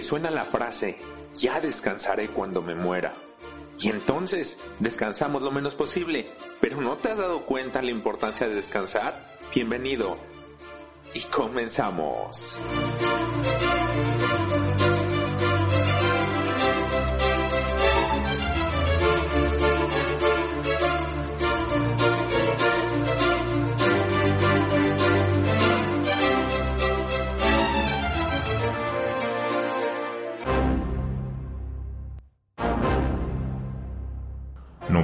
Suena la frase, ya descansaré cuando me muera. Y entonces descansamos lo menos posible, pero ¿no te has dado cuenta la importancia de descansar? Bienvenido. Y comenzamos.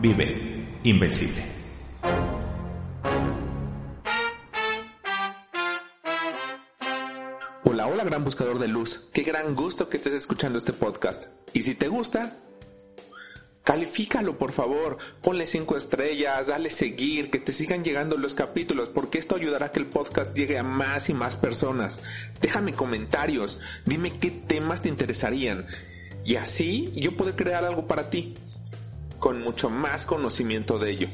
vive invencible. Hola, hola gran buscador de luz. Qué gran gusto que estés escuchando este podcast. Y si te gusta, califícalo por favor. Ponle cinco estrellas, dale seguir, que te sigan llegando los capítulos, porque esto ayudará a que el podcast llegue a más y más personas. Déjame comentarios, dime qué temas te interesarían. Y así yo puedo crear algo para ti con mucho más conocimiento de ello.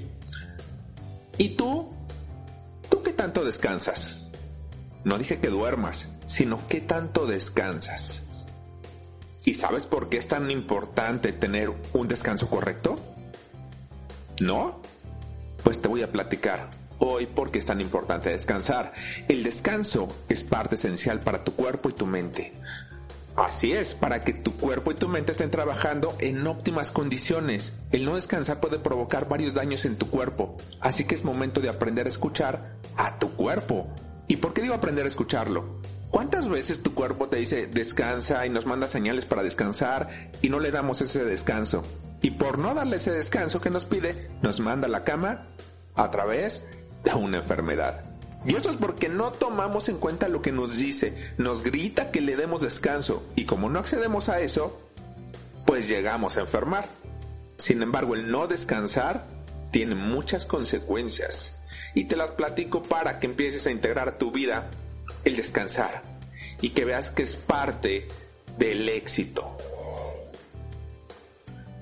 ¿Y tú? ¿Tú qué tanto descansas? No dije que duermas, sino qué tanto descansas. ¿Y sabes por qué es tan importante tener un descanso correcto? ¿No? Pues te voy a platicar hoy por qué es tan importante descansar. El descanso es parte esencial para tu cuerpo y tu mente. Así es, para que tu cuerpo y tu mente estén trabajando en óptimas condiciones. El no descansar puede provocar varios daños en tu cuerpo, así que es momento de aprender a escuchar a tu cuerpo. ¿Y por qué digo aprender a escucharlo? ¿Cuántas veces tu cuerpo te dice descansa y nos manda señales para descansar y no le damos ese descanso? Y por no darle ese descanso que nos pide, nos manda a la cama a través de una enfermedad. Y eso es porque no tomamos en cuenta lo que nos dice, nos grita que le demos descanso y como no accedemos a eso, pues llegamos a enfermar. Sin embargo, el no descansar tiene muchas consecuencias y te las platico para que empieces a integrar a tu vida el descansar y que veas que es parte del éxito.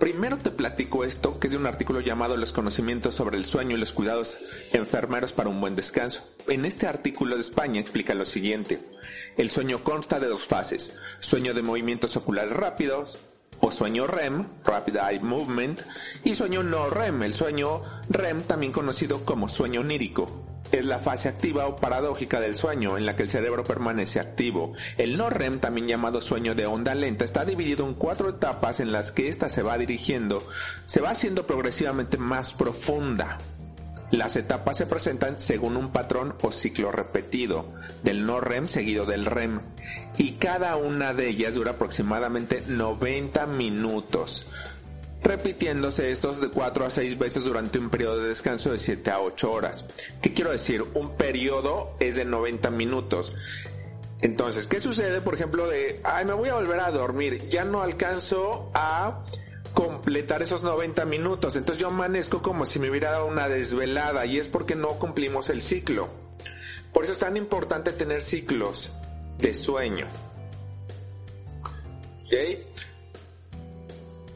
Primero te platico esto, que es de un artículo llamado Los conocimientos sobre el sueño y los cuidados enfermeros para un buen descanso. En este artículo de España explica lo siguiente. El sueño consta de dos fases. Sueño de movimientos oculares rápidos, o sueño REM, Rapid Eye Movement, y sueño no REM, el sueño REM también conocido como sueño onírico. Es la fase activa o paradójica del sueño en la que el cerebro permanece activo. El no REM, también llamado sueño de onda lenta, está dividido en cuatro etapas en las que ésta se va dirigiendo, se va haciendo progresivamente más profunda. Las etapas se presentan según un patrón o ciclo repetido, del no REM seguido del REM, y cada una de ellas dura aproximadamente 90 minutos, repitiéndose estos de 4 a 6 veces durante un periodo de descanso de 7 a 8 horas. ¿Qué quiero decir? Un periodo es de 90 minutos. Entonces, ¿qué sucede, por ejemplo, de, ay, me voy a volver a dormir, ya no alcanzo a completar esos 90 minutos. Entonces yo amanezco como si me hubiera dado una desvelada y es porque no cumplimos el ciclo. Por eso es tan importante tener ciclos de sueño.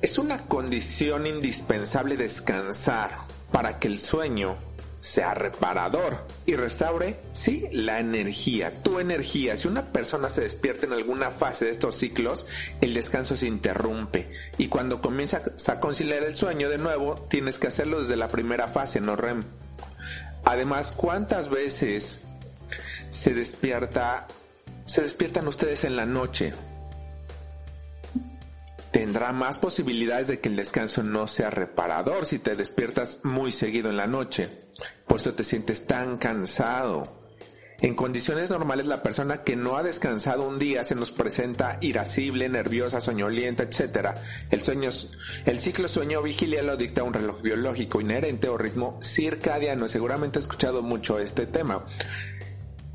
Es una condición indispensable descansar. para que el sueño sea reparador y restaure, sí, la energía, tu energía. Si una persona se despierta en alguna fase de estos ciclos, el descanso se interrumpe y cuando comienzas a conciliar el sueño de nuevo, tienes que hacerlo desde la primera fase, no REM. Además, ¿cuántas veces se despierta, se despiertan ustedes en la noche? Tendrá más posibilidades de que el descanso no sea reparador si te despiertas muy seguido en la noche. Por eso te sientes tan cansado. En condiciones normales la persona que no ha descansado un día se nos presenta irascible, nerviosa, soñolienta, etc. El sueño, el ciclo sueño-vigilia lo dicta un reloj biológico inherente o ritmo circadiano. Seguramente he escuchado mucho este tema.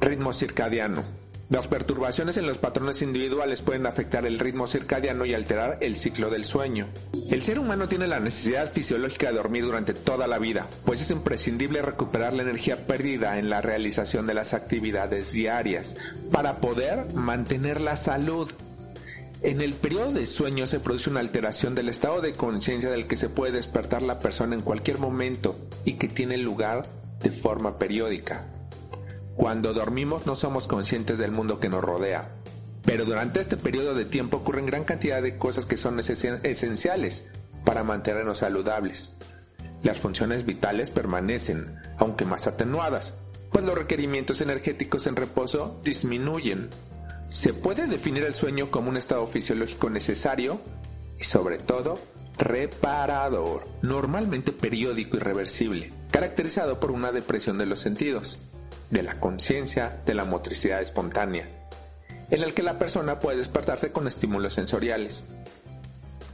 Ritmo circadiano. Las perturbaciones en los patrones individuales pueden afectar el ritmo circadiano y alterar el ciclo del sueño. El ser humano tiene la necesidad fisiológica de dormir durante toda la vida, pues es imprescindible recuperar la energía perdida en la realización de las actividades diarias para poder mantener la salud. En el periodo de sueño se produce una alteración del estado de conciencia del que se puede despertar la persona en cualquier momento y que tiene lugar de forma periódica. Cuando dormimos no somos conscientes del mundo que nos rodea, pero durante este periodo de tiempo ocurren gran cantidad de cosas que son esenciales para mantenernos saludables. Las funciones vitales permanecen, aunque más atenuadas, pues los requerimientos energéticos en reposo disminuyen. Se puede definir el sueño como un estado fisiológico necesario y sobre todo reparador, normalmente periódico y reversible, caracterizado por una depresión de los sentidos de la conciencia, de la motricidad espontánea, en el que la persona puede despertarse con estímulos sensoriales.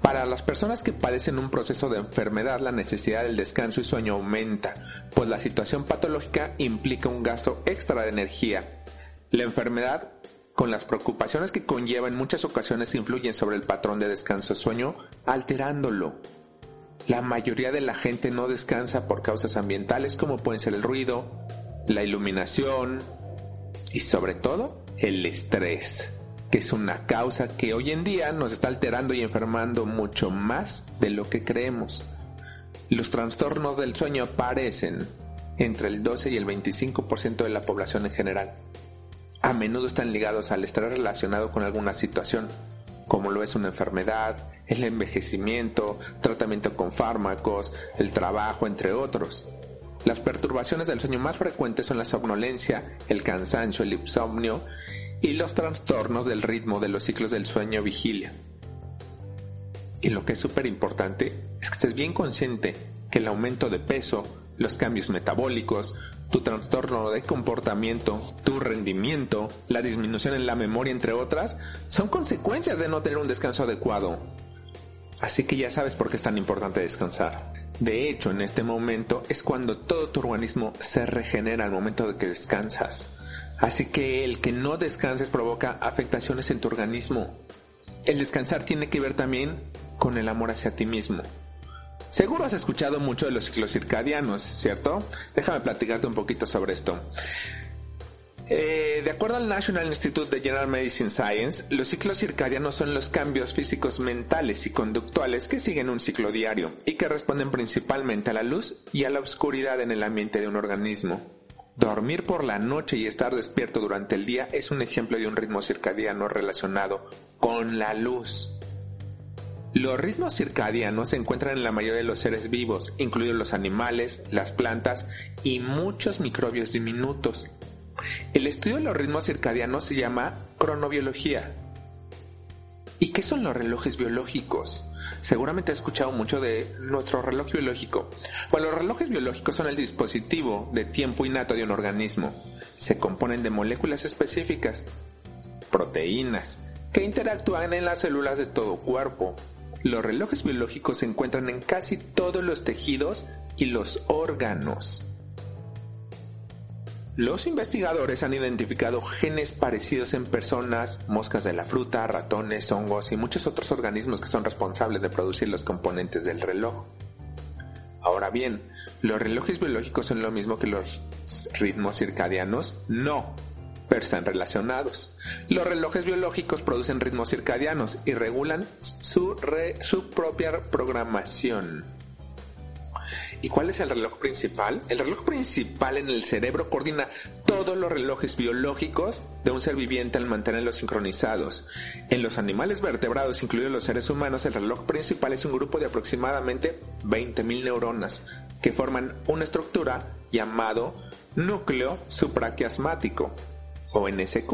Para las personas que padecen un proceso de enfermedad, la necesidad del descanso y sueño aumenta, pues la situación patológica implica un gasto extra de energía. La enfermedad, con las preocupaciones que conlleva en muchas ocasiones, influyen sobre el patrón de descanso-sueño, alterándolo. La mayoría de la gente no descansa por causas ambientales como pueden ser el ruido, la iluminación y sobre todo el estrés, que es una causa que hoy en día nos está alterando y enfermando mucho más de lo que creemos. Los trastornos del sueño aparecen entre el 12 y el 25% de la población en general. A menudo están ligados al estrés relacionado con alguna situación, como lo es una enfermedad, el envejecimiento, tratamiento con fármacos, el trabajo, entre otros. Las perturbaciones del sueño más frecuentes son la somnolencia, el cansancio, el insomnio y los trastornos del ritmo de los ciclos del sueño vigilia. Y lo que es súper importante es que estés bien consciente que el aumento de peso, los cambios metabólicos, tu trastorno de comportamiento, tu rendimiento, la disminución en la memoria, entre otras, son consecuencias de no tener un descanso adecuado. Así que ya sabes por qué es tan importante descansar. De hecho, en este momento es cuando todo tu organismo se regenera al momento de que descansas. Así que el que no descanses provoca afectaciones en tu organismo. El descansar tiene que ver también con el amor hacia ti mismo. Seguro has escuchado mucho de los ciclos circadianos, ¿cierto? Déjame platicarte un poquito sobre esto. Eh, de acuerdo al National Institute of General Medicine Science, los ciclos circadianos son los cambios físicos mentales y conductuales que siguen un ciclo diario y que responden principalmente a la luz y a la oscuridad en el ambiente de un organismo. Dormir por la noche y estar despierto durante el día es un ejemplo de un ritmo circadiano relacionado con la luz. Los ritmos circadianos se encuentran en la mayoría de los seres vivos, incluidos los animales, las plantas y muchos microbios diminutos, el estudio de los ritmos circadianos se llama cronobiología. ¿Y qué son los relojes biológicos? Seguramente has escuchado mucho de nuestro reloj biológico. Bueno, los relojes biológicos son el dispositivo de tiempo innato de un organismo. Se componen de moléculas específicas, proteínas, que interactúan en las células de todo cuerpo. Los relojes biológicos se encuentran en casi todos los tejidos y los órganos. Los investigadores han identificado genes parecidos en personas, moscas de la fruta, ratones, hongos y muchos otros organismos que son responsables de producir los componentes del reloj. Ahora bien, ¿los relojes biológicos son lo mismo que los ritmos circadianos? No, pero están relacionados. Los relojes biológicos producen ritmos circadianos y regulan su, su propia programación. ¿Y cuál es el reloj principal? El reloj principal en el cerebro coordina todos los relojes biológicos de un ser viviente al mantenerlos sincronizados. En los animales vertebrados, incluidos los seres humanos, el reloj principal es un grupo de aproximadamente 20.000 neuronas que forman una estructura llamado núcleo supraquiasmático o NSQ.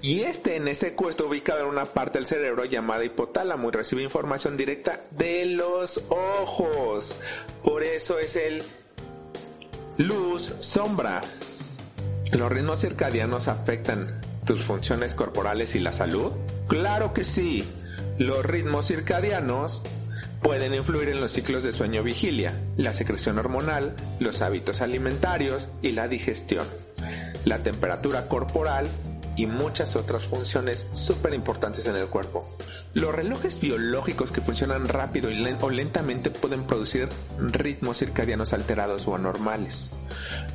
Y este NSQ está ubicado en una parte del cerebro llamada hipotálamo y recibe información directa de los ojos. Por eso es el luz sombra. ¿Los ritmos circadianos afectan tus funciones corporales y la salud? Claro que sí. Los ritmos circadianos pueden influir en los ciclos de sueño-vigilia, la secreción hormonal, los hábitos alimentarios y la digestión, la temperatura corporal y muchas otras funciones súper importantes en el cuerpo. Los relojes biológicos que funcionan rápido o lentamente pueden producir ritmos circadianos alterados o anormales.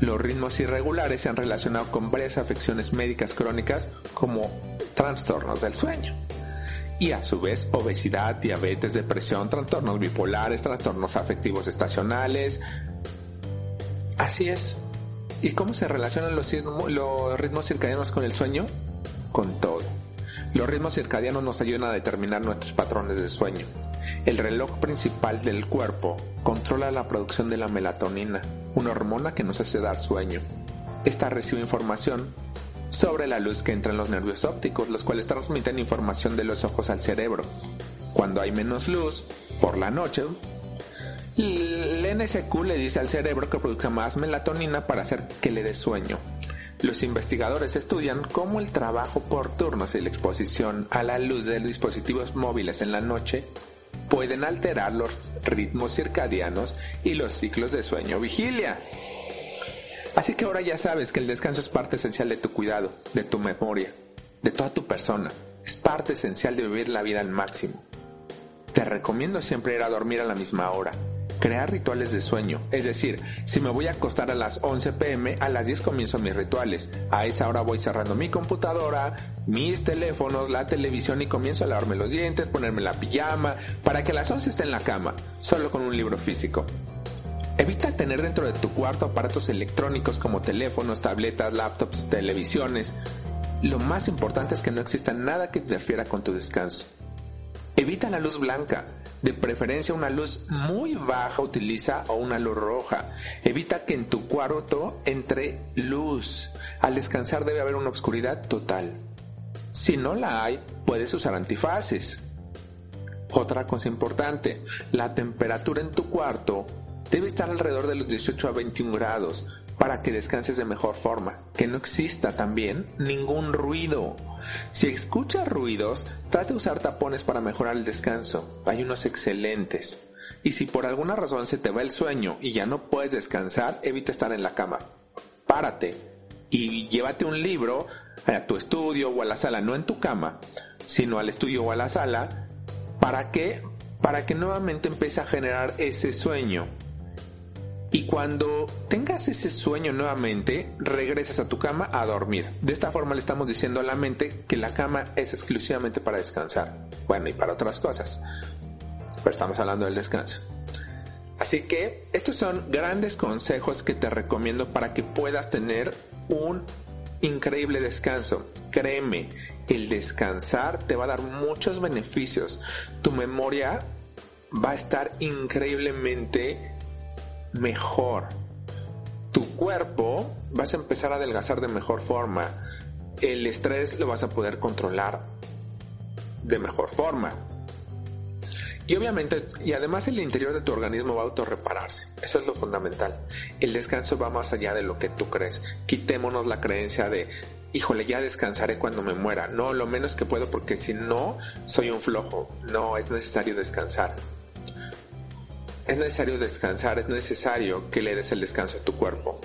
Los ritmos irregulares se han relacionado con varias afecciones médicas crónicas como trastornos del sueño y a su vez obesidad, diabetes, depresión, trastornos bipolares, trastornos afectivos estacionales. Así es. ¿Y cómo se relacionan los, ritmos circadianos con el sueño? Con todo. Los ritmos circadianos nos ayudan a determinar nuestros patrones de sueño. El reloj principal del cuerpo controla la producción de la melatonina, una hormona que nos hace dar sueño. Esta recibe información sobre la luz que entra en los nervios ópticos, los cuales transmiten información de los ojos al cerebro. Cuando hay menos luz, por la noche, NSQ le dice al cerebro que produzca más melatonina para hacer que le dé sueño. Los investigadores estudian cómo el trabajo por turnos y la exposición a la luz de dispositivos móviles en la noche pueden alterar los ritmos circadianos y los ciclos de sueño-vigilia. Así que ahora ya sabes que el descanso es parte esencial de tu cuidado, de tu memoria, de toda tu persona. Es parte esencial de vivir la vida al máximo. Te recomiendo siempre ir a dormir a la misma hora. Crear rituales de sueño, es decir, si me voy a acostar a las 11 pm, a las 10 comienzo mis rituales. A esa hora voy cerrando mi computadora, mis teléfonos, la televisión y comienzo a lavarme los dientes, ponerme la pijama, para que a las 11 esté en la cama, solo con un libro físico. Evita tener dentro de tu cuarto aparatos electrónicos como teléfonos, tabletas, laptops, televisiones. Lo más importante es que no exista nada que interfiera con tu descanso. Evita la luz blanca, de preferencia una luz muy baja utiliza o una luz roja. Evita que en tu cuarto entre luz. Al descansar debe haber una oscuridad total. Si no la hay, puedes usar antifaces. Otra cosa importante, la temperatura en tu cuarto debe estar alrededor de los 18 a 21 grados para que descanses de mejor forma, que no exista también ningún ruido. Si escuchas ruidos, trate de usar tapones para mejorar el descanso. Hay unos excelentes. Y si por alguna razón se te va el sueño y ya no puedes descansar, evita estar en la cama. Párate y llévate un libro a tu estudio o a la sala, no en tu cama, sino al estudio o a la sala, para que para que nuevamente empiece a generar ese sueño y cuando tengas ese sueño nuevamente, regresas a tu cama a dormir. De esta forma le estamos diciendo a la mente que la cama es exclusivamente para descansar. Bueno, y para otras cosas. Pero estamos hablando del descanso. Así que estos son grandes consejos que te recomiendo para que puedas tener un increíble descanso. Créeme, el descansar te va a dar muchos beneficios. Tu memoria va a estar increíblemente mejor. Tu cuerpo vas a empezar a adelgazar de mejor forma. El estrés lo vas a poder controlar de mejor forma. Y obviamente, y además el interior de tu organismo va a autorrepararse. Eso es lo fundamental. El descanso va más allá de lo que tú crees. Quitémonos la creencia de, híjole, ya descansaré cuando me muera. No, lo menos que puedo porque si no, soy un flojo. No, es necesario descansar. Es necesario descansar, es necesario que le des el descanso a tu cuerpo.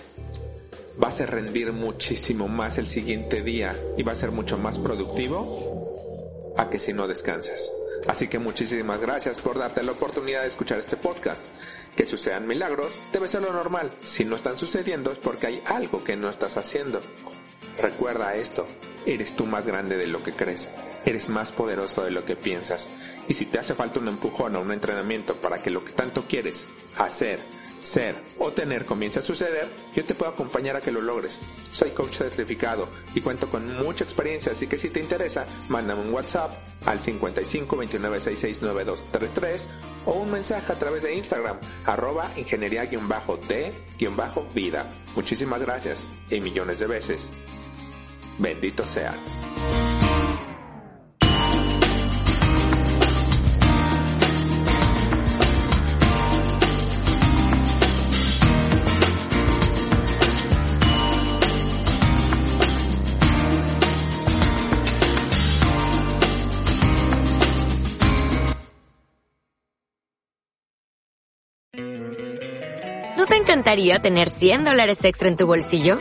Vas a rendir muchísimo más el siguiente día y va a ser mucho más productivo a que si no descansas. Así que muchísimas gracias por darte la oportunidad de escuchar este podcast. Que sucedan milagros debe ser lo normal. Si no están sucediendo es porque hay algo que no estás haciendo. Recuerda esto, Eres tú más grande de lo que crees. Eres más poderoso de lo que piensas. Y si te hace falta un empujón o un entrenamiento para que lo que tanto quieres hacer, ser o tener comience a suceder, yo te puedo acompañar a que lo logres. Soy coach certificado y cuento con mucha experiencia, así que si te interesa, mándame un WhatsApp al 55 29 66 9233 o un mensaje a través de Instagram, arroba ingeniería-d-vida. Muchísimas gracias y millones de veces. Bendito sea. ¿No te encantaría tener 100 dólares extra en tu bolsillo?